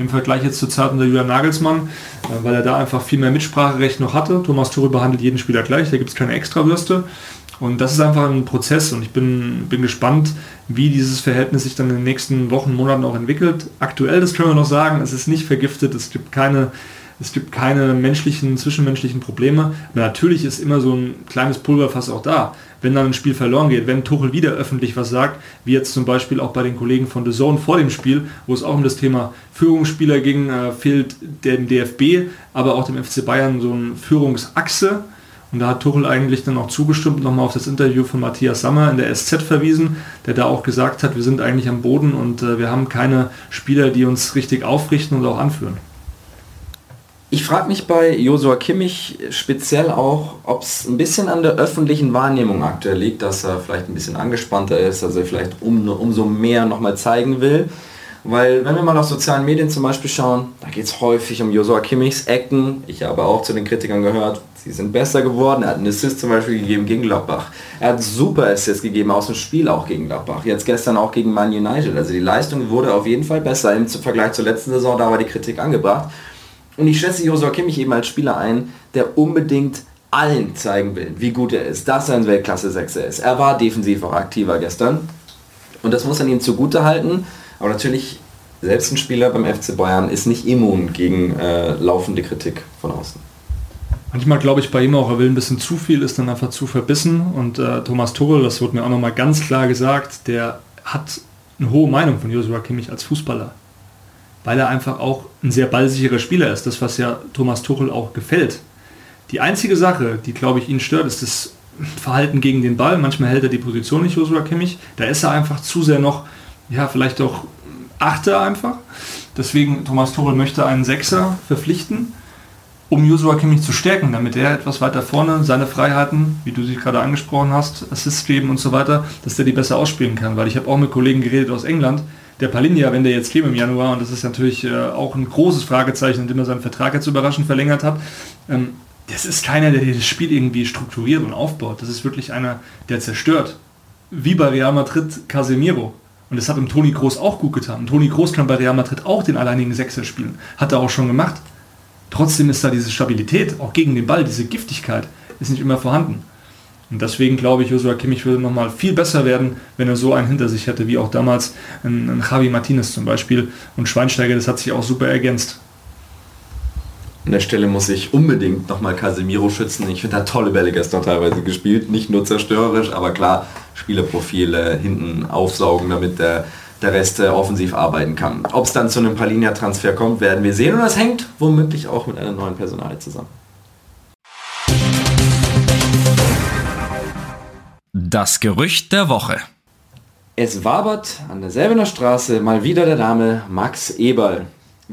im Vergleich jetzt zu Zeiten der Julian Nagelsmann, äh, weil er da einfach viel mehr Mitspracherecht noch hatte. Thomas Tuchel behandelt jeden Spieler gleich, da gibt es keine Extrawürste. Und das ist einfach ein Prozess und ich bin, bin gespannt, wie dieses Verhältnis sich dann in den nächsten Wochen, Monaten auch entwickelt. Aktuell, das können wir noch sagen, es ist nicht vergiftet, es gibt keine, es gibt keine menschlichen, zwischenmenschlichen Probleme. Aber natürlich ist immer so ein kleines Pulverfass auch da. Wenn dann ein Spiel verloren geht, wenn Tuchel wieder öffentlich was sagt, wie jetzt zum Beispiel auch bei den Kollegen von The Zone vor dem Spiel, wo es auch um das Thema Führungsspieler ging, äh, fehlt dem DFB, aber auch dem FC Bayern so eine Führungsachse und da hat Tuchel eigentlich dann auch zugestimmt, nochmal auf das Interview von Matthias Sammer in der SZ verwiesen, der da auch gesagt hat, wir sind eigentlich am Boden und äh, wir haben keine Spieler, die uns richtig aufrichten und auch anführen. Ich frage mich bei Josua Kimmich speziell auch, ob es ein bisschen an der öffentlichen Wahrnehmung aktuell liegt, dass er vielleicht ein bisschen angespannter ist, also vielleicht um, umso mehr nochmal zeigen will. Weil wenn wir mal auf sozialen Medien zum Beispiel schauen, da geht es häufig um Josua Kimmichs Ecken. Ich habe auch zu den Kritikern gehört, sie sind besser geworden. Er hat einen Assist zum Beispiel gegeben gegen Gladbach. Er hat super Assists gegeben aus dem Spiel auch gegen Gladbach. Jetzt gestern auch gegen Man United. Also die Leistung wurde auf jeden Fall besser im Vergleich zur letzten Saison. Da war die Kritik angebracht. Und ich schätze Josua Kimmich eben als Spieler ein, der unbedingt allen zeigen will, wie gut er ist, dass er ein Weltklasse-Sechser ist. Er war defensiv auch aktiver gestern. Und das muss man ihm zugute halten. Aber natürlich, selbst ein Spieler beim FC Bayern ist nicht immun gegen äh, laufende Kritik von außen. Manchmal glaube ich bei ihm auch, er will ein bisschen zu viel, ist dann einfach zu verbissen. Und äh, Thomas Tuchel, das wurde mir auch nochmal ganz klar gesagt, der hat eine hohe Meinung von Joshua Kimmich als Fußballer. Weil er einfach auch ein sehr ballsicherer Spieler ist. Das, was ja Thomas Tuchel auch gefällt. Die einzige Sache, die, glaube ich, ihn stört, ist das Verhalten gegen den Ball. Manchmal hält er die Position nicht, Joshua Kimmich. Da ist er einfach zu sehr noch, ja, vielleicht auch Achter einfach. Deswegen, Thomas Tuchel möchte einen Sechser verpflichten um Joshua Kimmich zu stärken, damit er etwas weiter vorne seine Freiheiten, wie du sie gerade angesprochen hast, Assists geben und so weiter, dass der die besser ausspielen kann. Weil ich habe auch mit Kollegen geredet aus England, der Palinja, wenn der jetzt käme im Januar, und das ist natürlich äh, auch ein großes Fragezeichen, indem er seinen Vertrag jetzt überraschend verlängert hat, ähm, das ist keiner, der das Spiel irgendwie strukturiert und aufbaut. Das ist wirklich einer, der zerstört. Wie bei Real Madrid Casemiro. Und das hat dem Toni Groß auch gut getan. Und Toni Groß kann bei Real Madrid auch den alleinigen Sechser spielen. Hat er auch schon gemacht. Trotzdem ist da diese Stabilität, auch gegen den Ball, diese Giftigkeit, ist nicht immer vorhanden. Und deswegen glaube ich, Joshua Kimmich würde nochmal viel besser werden, wenn er so einen hinter sich hätte, wie auch damals ein, ein Javi Martinez zum Beispiel. Und Schweinsteiger, das hat sich auch super ergänzt. An der Stelle muss ich unbedingt nochmal Casemiro schützen. Ich finde, er tolle Bälle gestern teilweise gespielt. Nicht nur zerstörerisch, aber klar, Spielerprofile hinten aufsaugen, damit der der Rest äh, offensiv arbeiten kann. Ob es dann zu einem Palinia-Transfer kommt, werden wir sehen und das hängt womöglich auch mit einer neuen Personale zusammen. Das Gerücht der Woche. Es wabert an der Selbener Straße mal wieder der Name Max Eberl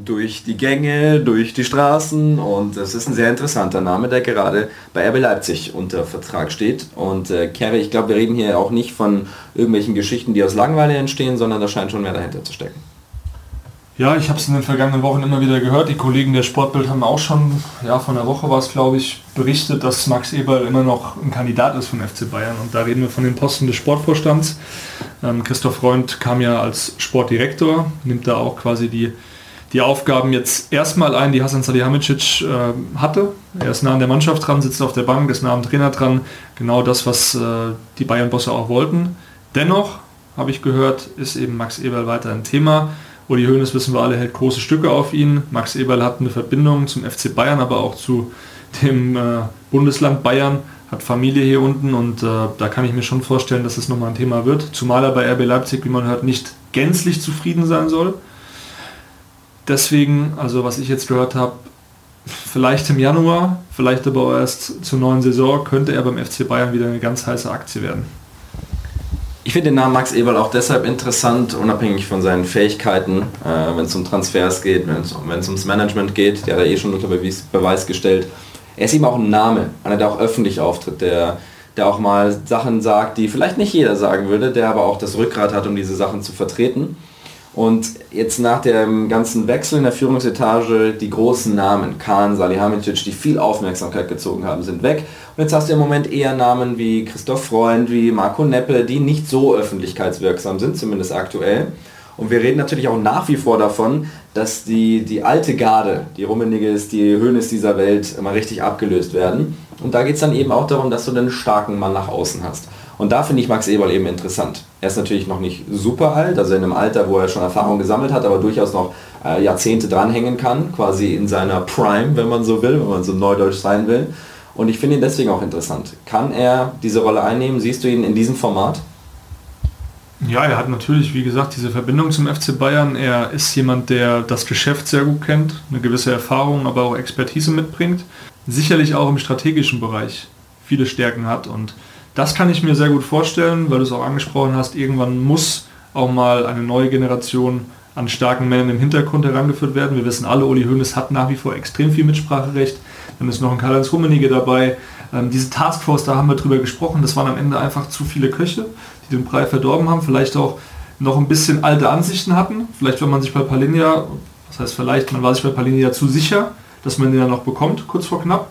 durch die Gänge, durch die Straßen und es ist ein sehr interessanter Name, der gerade bei RB Leipzig unter Vertrag steht. Und äh, Kerry, ich glaube, wir reden hier auch nicht von irgendwelchen Geschichten, die aus Langeweile entstehen, sondern da scheint schon mehr dahinter zu stecken. Ja, ich habe es in den vergangenen Wochen immer wieder gehört. Die Kollegen der Sportbild haben auch schon, ja, von der Woche war es, glaube ich, berichtet, dass Max Eberl immer noch ein Kandidat ist vom FC Bayern. Und da reden wir von den Posten des Sportvorstands. Ähm, Christoph Freund kam ja als Sportdirektor, nimmt da auch quasi die die Aufgaben jetzt erstmal ein, die Hasan Salihamidzic äh, hatte. Er ist nah an der Mannschaft dran, sitzt auf der Bank, ist nah am Trainer dran. Genau das, was äh, die Bayern-Bosse auch wollten. Dennoch, habe ich gehört, ist eben Max Eberl weiter ein Thema. Uli Hoeneß, wissen wir alle, hält große Stücke auf ihn. Max Eberl hat eine Verbindung zum FC Bayern, aber auch zu dem äh, Bundesland Bayern, hat Familie hier unten und äh, da kann ich mir schon vorstellen, dass es nochmal ein Thema wird. Zumal er bei RB Leipzig, wie man hört, nicht gänzlich zufrieden sein soll. Deswegen, also was ich jetzt gehört habe, vielleicht im Januar, vielleicht aber auch erst zur neuen Saison, könnte er beim FC Bayern wieder eine ganz heiße Aktie werden. Ich finde den Namen Max Eberl auch deshalb interessant, unabhängig von seinen Fähigkeiten, äh, wenn es um Transfers geht, wenn es ums Management geht, der hat er eh schon unter Beweis, Beweis gestellt. Er ist eben auch ein Name, einer, der auch öffentlich auftritt, der, der auch mal Sachen sagt, die vielleicht nicht jeder sagen würde, der aber auch das Rückgrat hat, um diese Sachen zu vertreten. Und jetzt nach dem ganzen Wechsel in der Führungsetage, die großen Namen, Kahn, Salihamidzic, die viel Aufmerksamkeit gezogen haben, sind weg. Und jetzt hast du im Moment eher Namen wie Christoph Freund, wie Marco Neppe, die nicht so öffentlichkeitswirksam sind, zumindest aktuell. Und wir reden natürlich auch nach wie vor davon, dass die, die alte Garde, die Rummeniges, die Höhnes dieser Welt immer richtig abgelöst werden. Und da geht es dann eben auch darum, dass du einen starken Mann nach außen hast. Und da finde ich Max Eberl eben interessant. Er ist natürlich noch nicht super alt, also in einem Alter, wo er schon Erfahrung gesammelt hat, aber durchaus noch äh, Jahrzehnte dranhängen kann, quasi in seiner Prime, wenn man so will, wenn man so neudeutsch sein will. Und ich finde ihn deswegen auch interessant. Kann er diese Rolle einnehmen? Siehst du ihn in diesem Format? Ja, er hat natürlich, wie gesagt, diese Verbindung zum FC Bayern. Er ist jemand, der das Geschäft sehr gut kennt, eine gewisse Erfahrung, aber auch Expertise mitbringt. Sicherlich auch im strategischen Bereich viele Stärken hat und das kann ich mir sehr gut vorstellen, weil du es auch angesprochen hast, irgendwann muss auch mal eine neue Generation an starken Männern im Hintergrund herangeführt werden. Wir wissen alle, Uli Hoeneß hat nach wie vor extrem viel Mitspracherecht. Dann ist noch ein Karl-Heinz Rummenigge dabei. Ähm, diese Taskforce, da haben wir drüber gesprochen, das waren am Ende einfach zu viele Köche, die den Brei verdorben haben, vielleicht auch noch ein bisschen alte Ansichten hatten. Vielleicht war man sich bei Palinja, das heißt vielleicht, man war sich bei Palinja zu sicher, dass man den dann noch bekommt, kurz vor knapp.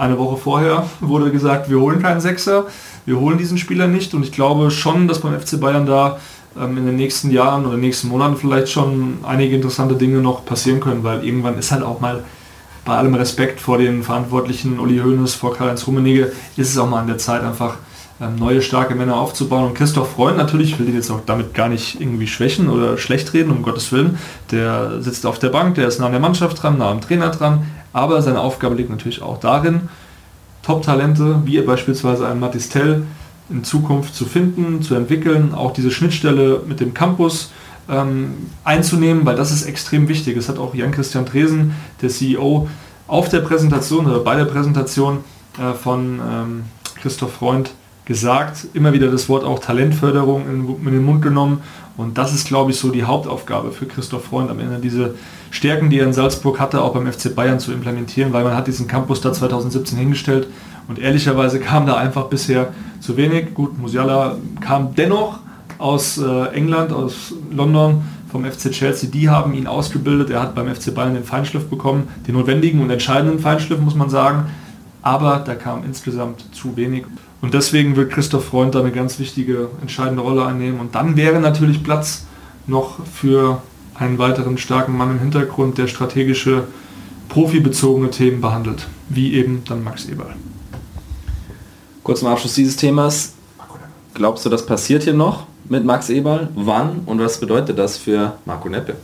Eine Woche vorher wurde gesagt, wir holen keinen Sechser, wir holen diesen Spieler nicht und ich glaube schon, dass beim FC Bayern da ähm, in den nächsten Jahren oder nächsten Monaten vielleicht schon einige interessante Dinge noch passieren können, weil irgendwann ist halt auch mal bei allem Respekt vor den Verantwortlichen Uli Hoeneß, vor Karl-Heinz Rummenigge, ist es auch mal an der Zeit einfach ähm, neue starke Männer aufzubauen. Und Christoph Freund natürlich, ich will den jetzt auch damit gar nicht irgendwie schwächen oder schlecht reden, um Gottes Willen. Der sitzt auf der Bank, der ist nah an der Mannschaft dran, nah am Trainer dran, Aber seine Aufgabe liegt natürlich auch darin, Top-Talente, wie beispielsweise ein Matistel, in Zukunft zu finden, zu entwickeln, auch diese Schnittstelle mit dem Campus ähm, einzunehmen, weil das ist extrem wichtig. Es hat auch Jan-Christian Dresen, der CEO, auf der Präsentation oder bei der Präsentation äh, von ähm, Christoph Freund gesagt, immer wieder das Wort auch Talentförderung in, in, den Mund genommen und das ist, glaube ich, so die Hauptaufgabe für Christoph Freund am Ende, diese Stärken, die er in Salzburg hatte, auch beim FC Bayern zu implementieren, weil man hat diesen Campus da 2017 hingestellt und ehrlicherweise kam da einfach bisher zu wenig. Gut, Musiala kam dennoch aus äh, England, aus London, vom FC Chelsea, die haben ihn ausgebildet. Er hat beim FC Bayern den Feinschliff bekommen, den notwendigen und entscheidenden Feinschliff, muss man sagen. Aber da kam insgesamt zu wenig. Und deswegen wird Christoph Freund da eine ganz wichtige, entscheidende Rolle einnehmen. Und dann wäre natürlich Platz noch für einen weiteren starken Mann im Hintergrund, der strategische, profibezogene Themen behandelt, wie eben dann Max Eberl. Kurz zum Abschluss dieses Themas. Glaubst du, das passiert hier noch mit Max Eberl? Wann und was bedeutet das für Marco Neppe?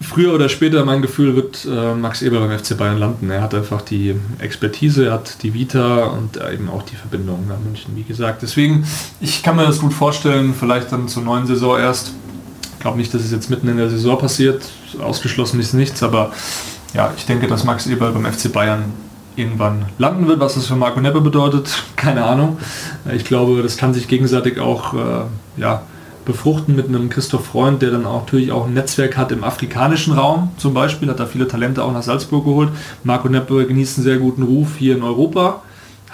Früher oder später, mein Gefühl, wird äh, Max Eberl beim FC Bayern landen. Er hat einfach die Expertise, er hat die Vita und eben auch die Verbindung nach München, wie gesagt. Deswegen, ich kann mir das gut vorstellen, vielleicht dann zur neuen Saison erst. Ich glaube nicht, dass es jetzt mitten in der Saison passiert. Ausgeschlossen ist nichts, aber ja, ich denke, dass Max Eberl beim FC Bayern irgendwann landen wird. Was das für Marco Neppe bedeutet, keine Ahnung. Ich glaube, das kann sich gegenseitig auch äh, ja, befruchten mit einem Christoph Freund, der dann auch natürlich auch ein Netzwerk hat im afrikanischen Raum zum Beispiel, hat da viele Talente auch nach Salzburg geholt. Marco Neppe genießt einen sehr guten Ruf hier in Europa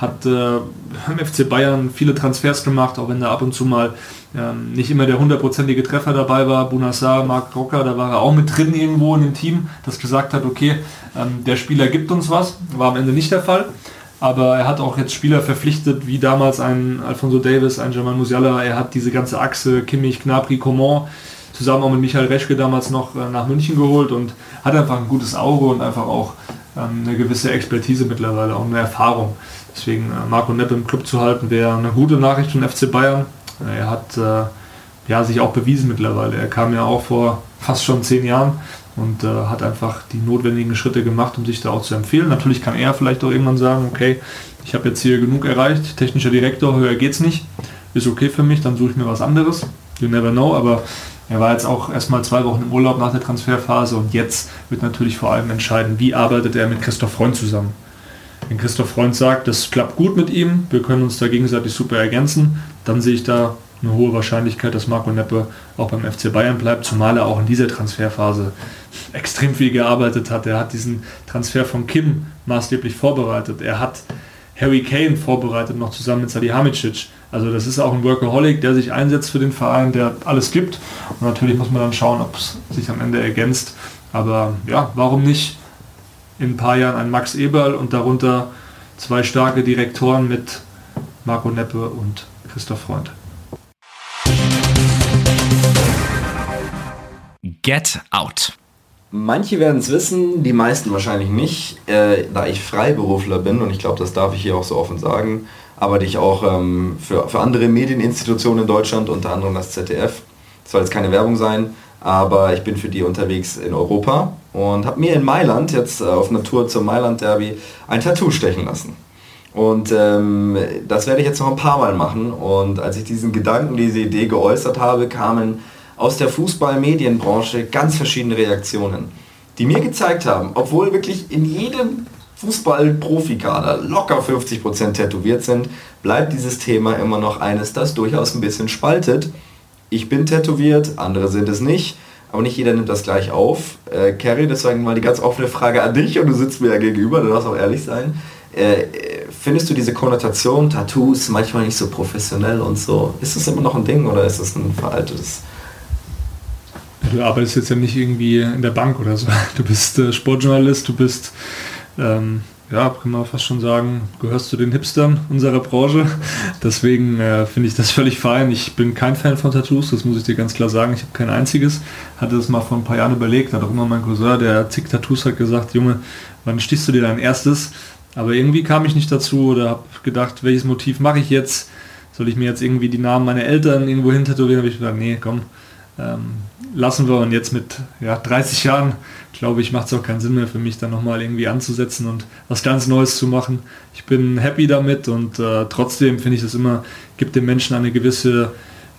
hat äh, im FC Bayern viele Transfers gemacht, auch wenn da ab und zu mal ähm, nicht immer der hundertprozentige Treffer dabei war. Bunassar, Marc Rocker, da war er auch mit drin irgendwo in dem Team, das gesagt hat, okay, ähm, der Spieler gibt uns was. War am Ende nicht der Fall. Aber er hat auch jetzt Spieler verpflichtet, wie damals ein Alfonso Davis, ein Jamal Musiala. Er hat diese ganze Achse Kimmich, Knapri, Coman zusammen auch mit Michael Reschke damals noch äh, nach München geholt und hat einfach ein gutes Auge und einfach auch ähm, eine gewisse Expertise mittlerweile, auch eine Erfahrung. Deswegen äh, Marco Nepp im Club zu halten, wäre eine gute Nachricht von FC Bayern. Äh, er hat ja, sich auch bewiesen mittlerweile. Er kam ja auch vor fast schon zehn Jahren und äh, hat einfach die notwendigen Schritte gemacht, um sich da auch zu empfehlen. Natürlich kann er vielleicht auch irgendwann sagen, okay, ich habe jetzt hier genug erreicht, technischer Direktor, höher geht's nicht, ist okay für mich, dann suche ich mir was anderes. You never know, aber er war jetzt auch erstmal zwei Wochen im Urlaub nach der Transferphase und jetzt wird natürlich vor allem entscheiden, wie arbeitet er mit Christoph Freund zusammen. Wenn Christoph Freund sagt, das klappt gut mit ihm, wir können uns da gegenseitig super ergänzen, dann sehe ich da eine hohe Wahrscheinlichkeit, dass Marco Neppe auch beim FC Bayern bleibt, zumal er auch in dieser Transferphase extrem viel gearbeitet hat. Er hat diesen Transfer von Kim maßgeblich vorbereitet. Er hat Harry Kane vorbereitet, noch zusammen mit Salihamidzic. Also das ist auch ein Workaholic, der sich einsetzt für den Verein, der alles gibt. Und natürlich muss man dann schauen, ob es sich am Ende ergänzt. Aber ja, warum nicht in ein paar Jahren ein Max Eberl und darunter zwei starke Direktoren mit Marco Neppe und Christoph Freund. Get Out. Manche werden es wissen, die meisten wahrscheinlich nicht, äh, da ich Freiberufler bin und ich glaube, das darf ich hier auch so offen sagen, arbeite ich auch ähm, für, für andere Medieninstitutionen in Deutschland, unter anderem das ZDF. Das soll jetzt keine Werbung sein, aber ich bin für die unterwegs in Europa und habe mir in Mailand, jetzt äh, auf Tour zum Mailand Derby, ein Tattoo stechen lassen. Und ähm, das werde ich jetzt noch ein paar Mal machen. Und als ich diesen Gedanken, diese Idee geäußert habe, kamen aus der Fußball-Medienbranche ganz verschiedene Reaktionen, die mir gezeigt haben, obwohl wirklich in jedem Fußball-Profikader locker 50% tätowiert sind, bleibt dieses Thema immer noch eines, das durchaus ein bisschen spaltet. Ich bin tätowiert, andere sind es nicht, aber nicht jeder nimmt das gleich auf. Äh, Carrie, deswegen mal die ganz offene Frage an dich und du sitzt mir ja gegenüber, du darfst auch ehrlich sein. Äh, findest du diese Konnotation, Tattoos, manchmal nicht so professionell und so, ist das immer noch ein Ding oder ist das ein veraltetes du arbeitest jetzt ja nicht irgendwie in der Bank oder so. Du bist äh, Sportjournalist, du bist, ähm, ja, kann man fast schon sagen, gehörst zu den Hipstern unserer Branche. Deswegen äh, finde ich das völlig fein. Ich bin kein Fan von Tattoos, das muss ich dir ganz klar sagen. Ich habe kein einziges. Hatte das mal vor ein paar Jahren überlegt, hat auch immer mein Cousin, der zig Tattoos hat, gesagt, Junge, wann stichst du dir dein erstes? Aber irgendwie kam ich nicht dazu oder habe gedacht, welches Motiv mache ich jetzt? Soll ich mir jetzt irgendwie die Namen meiner Eltern irgendwo hin tätowieren? Habe ich gedacht, nee, komm, ähm, lassen wir. Und jetzt mit ja, 30 Jahren, glaube ich, macht es auch keinen Sinn mehr für mich, dann nochmal irgendwie anzusetzen und was ganz Neues zu machen. Ich bin happy damit und äh, trotzdem finde ich das immer, gibt den Menschen eine gewisse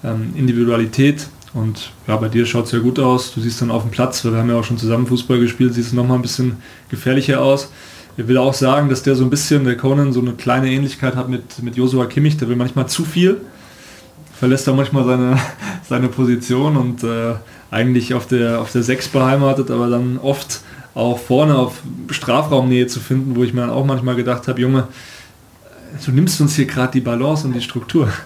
ähm, Individualität. Und ja, bei dir schaut es ja gut aus. Du siehst dann auf dem Platz, wir haben ja auch schon zusammen Fußball gespielt, siehst nochmal ein bisschen gefährlicher aus. Ich will auch sagen, dass der so ein bisschen, der Conan, so eine kleine Ähnlichkeit hat mit, mit Joshua Kimmich. Der will manchmal zu viel, verlässt da manchmal seine, seine Position und äh, eigentlich auf der, auf der 6 beheimatet, aber dann oft auch vorne auf Strafraumnähe zu finden, wo ich mir dann auch manchmal gedacht habe, Junge, du nimmst uns hier gerade die Balance und die Struktur.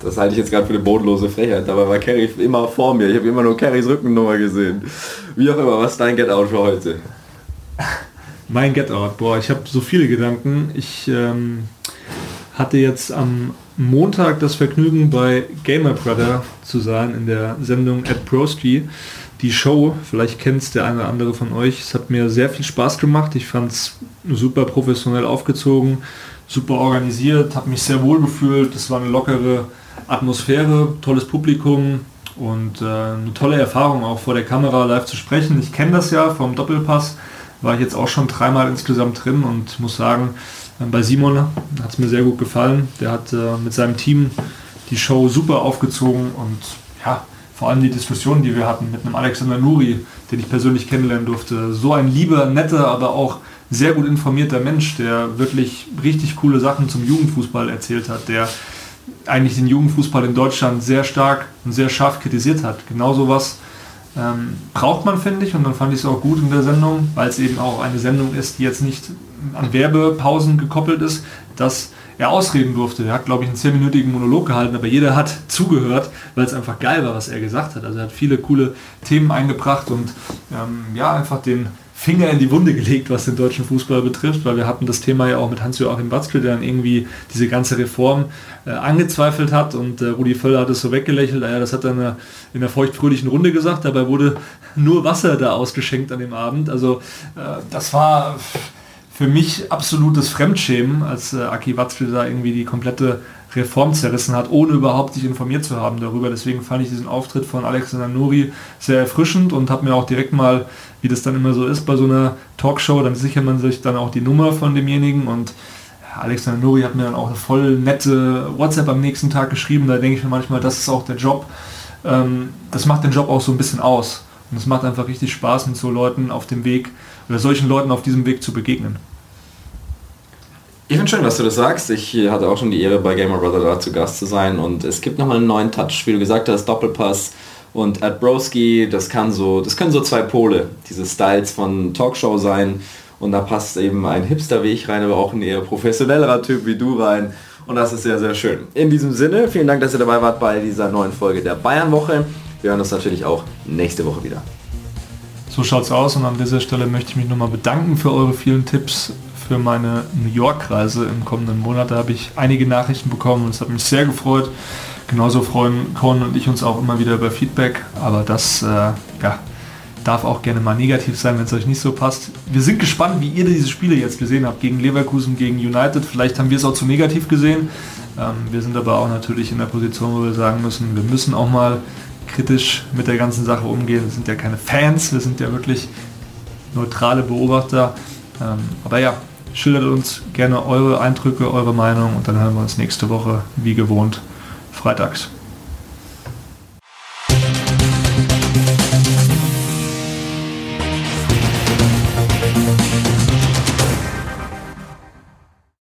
Das halte ich jetzt gerade für eine bodenlose Frechheit. Dabei war Kerry immer vor mir. Ich habe immer nur Kerrys Rückennummer gesehen. Wie auch immer, was ist dein Get-Out für heute? Mein Get-Out, boah, ich habe so viele Gedanken. Ich ähm, hatte jetzt am Montag das Vergnügen bei Gamer Brother zu sein in der Sendung at Broski. Die Show, vielleicht kennt es der eine oder andere von euch. Es hat mir sehr viel Spaß gemacht. Ich fand es super professionell aufgezogen, super organisiert, habe mich sehr wohl gefühlt. Es war eine lockere Atmosphäre, tolles Publikum und äh, eine tolle Erfahrung auch vor der Kamera live zu sprechen. Ich kenne das ja vom Doppelpass, war ich jetzt auch schon dreimal insgesamt drin und muss sagen, bei Simon hat es mir sehr gut gefallen. Der hat äh, mit seinem Team die Show super aufgezogen und ja, vor allem die Diskussion, die wir hatten mit einem Alexander Nuri, den ich persönlich kennenlernen durfte. So ein lieber, netter, aber auch sehr gut informierter Mensch, der wirklich richtig coole Sachen zum Jugendfußball erzählt hat, der eigentlich den Jugendfußball in Deutschland sehr stark und sehr scharf kritisiert hat. Genau sowas ähm, braucht man, finde ich, und dann fand ich es auch gut in der Sendung, weil es eben auch eine Sendung ist, die jetzt nicht an Werbepausen gekoppelt ist, dass er ausreden durfte. Er hat, glaube ich, einen zehnminütigen Monolog gehalten, aber jeder hat zugehört, weil es einfach geil war, was er gesagt hat. Also er hat viele coole Themen eingebracht und ähm, ja, einfach den Finger in die Wunde gelegt, was den deutschen Fußball betrifft, weil wir hatten das Thema ja auch mit Hans-Joachim Watzke, der dann irgendwie diese ganze Reform äh, angezweifelt hat und äh, Rudi Völler hat es so weggelächelt, naja, das hat er in einer feuchtfröhlichen Runde gesagt, dabei wurde nur Wasser da ausgeschenkt an dem Abend. Also äh, das war für mich absolutes Fremdschämen, als äh, Aki Watzke da irgendwie die komplette Reform zerrissen hat, ohne überhaupt sich informiert zu haben darüber. Deswegen fand ich diesen Auftritt von Alexander Nuri sehr erfrischend und habe mir auch direkt mal, wie das dann immer so ist bei so einer Talkshow, dann sichert man sich dann auch die Nummer von demjenigen und Alexander Nuri hat mir dann auch eine voll nette WhatsApp am nächsten Tag geschrieben. Da denke ich mir manchmal, das ist auch der Job. Ähm, das macht den Job auch so ein bisschen aus. Und es macht einfach richtig Spaß, mit so Leuten auf dem Weg oder solchen Leuten auf diesem Weg zu begegnen. Ich finde schön, dass du das sagst. Ich hatte auch schon die Ehre, bei Gamer Brother da zu Gast zu sein und es gibt nochmal einen neuen Touch. Wie du gesagt hast, Doppelpass und Adbrowski, das kann so, das können so zwei Pole, diese Styles von Talkshow sein und da passt eben ein Hipster wie ich rein, aber auch ein eher professionellerer Typ wie du rein und das ist sehr, sehr schön. In diesem Sinne, vielen Dank, dass ihr dabei wart bei dieser neuen Folge der Bayern-Woche. Wir hören uns natürlich auch nächste Woche wieder. So schaut's aus und an dieser Stelle möchte ich mich nochmal bedanken für eure vielen Tipps für meine New York-Reise im kommenden Monat. Da habe ich einige Nachrichten bekommen und es hat mich sehr gefreut. Genauso freuen Korn und ich uns auch immer wieder über Feedback, aber das äh, ja, darf auch gerne mal negativ sein, wenn es euch nicht so passt. Wir sind gespannt, wie ihr diese Spiele jetzt gesehen habt, gegen Leverkusen, gegen United. Vielleicht haben wir es auch zu negativ gesehen. Ähm, wir sind aber auch natürlich in der Position, wo wir sagen müssen, wir müssen auch mal kritisch mit der ganzen Sache umgehen. Wir sind ja keine Fans, wir sind ja wirklich neutrale Beobachter. Ähm, aber ja, Schildert uns gerne eure Eindrücke, eure Meinung und dann hören wir uns nächste Woche wie gewohnt freitags.